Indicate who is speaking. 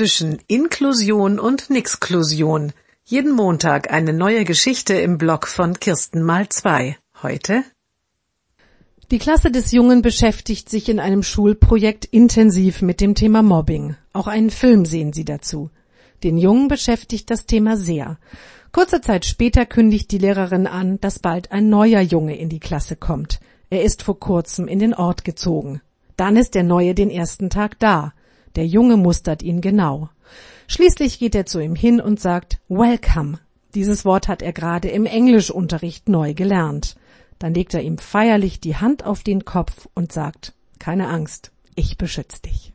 Speaker 1: zwischen Inklusion und Nixklusion. Jeden Montag eine neue Geschichte im Blog von Kirsten mal zwei. Heute
Speaker 2: die Klasse des Jungen beschäftigt sich in einem Schulprojekt intensiv mit dem Thema Mobbing. Auch einen Film sehen sie dazu. Den Jungen beschäftigt das Thema sehr. Kurze Zeit später kündigt die Lehrerin an, dass bald ein neuer Junge in die Klasse kommt. Er ist vor kurzem in den Ort gezogen. Dann ist der Neue den ersten Tag da. Der Junge mustert ihn genau. Schließlich geht er zu ihm hin und sagt Welcome. Dieses Wort hat er gerade im Englischunterricht neu gelernt. Dann legt er ihm feierlich die Hand auf den Kopf und sagt Keine Angst, ich beschütze dich.